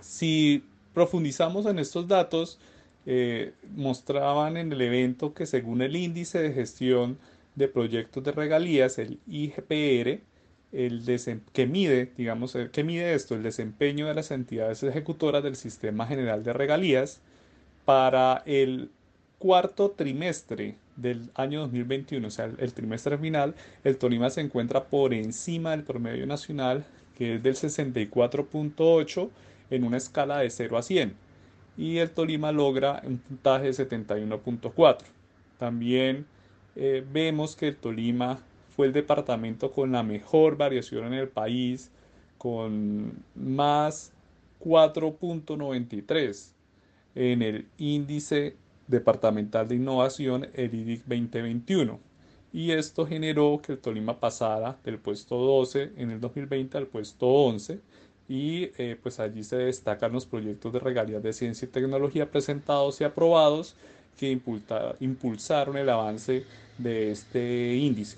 Si profundizamos en estos datos, eh, mostraban en el evento que según el índice de gestión de proyectos de regalías, el IGPR, el que mide, digamos, que mide esto, el desempeño de las entidades ejecutoras del Sistema General de Regalías para el cuarto trimestre del año 2021, o sea, el, trimestre final, el Tolima se encuentra por encima del promedio nacional, que es del 64.8 en una escala de 0 a 100 y el Tolima logra un puntaje de 71.4. También eh, vemos que el Tolima fue el departamento con la mejor variación en el país, con más 4.93 en el índice departamental de innovación, el IDIC 2021. Y esto generó que el Tolima pasara del puesto 12 en el 2020 al puesto 11 y eh, pues allí se destacan los proyectos de regalías de ciencia y tecnología presentados y aprobados que impulsaron el avance de este índice.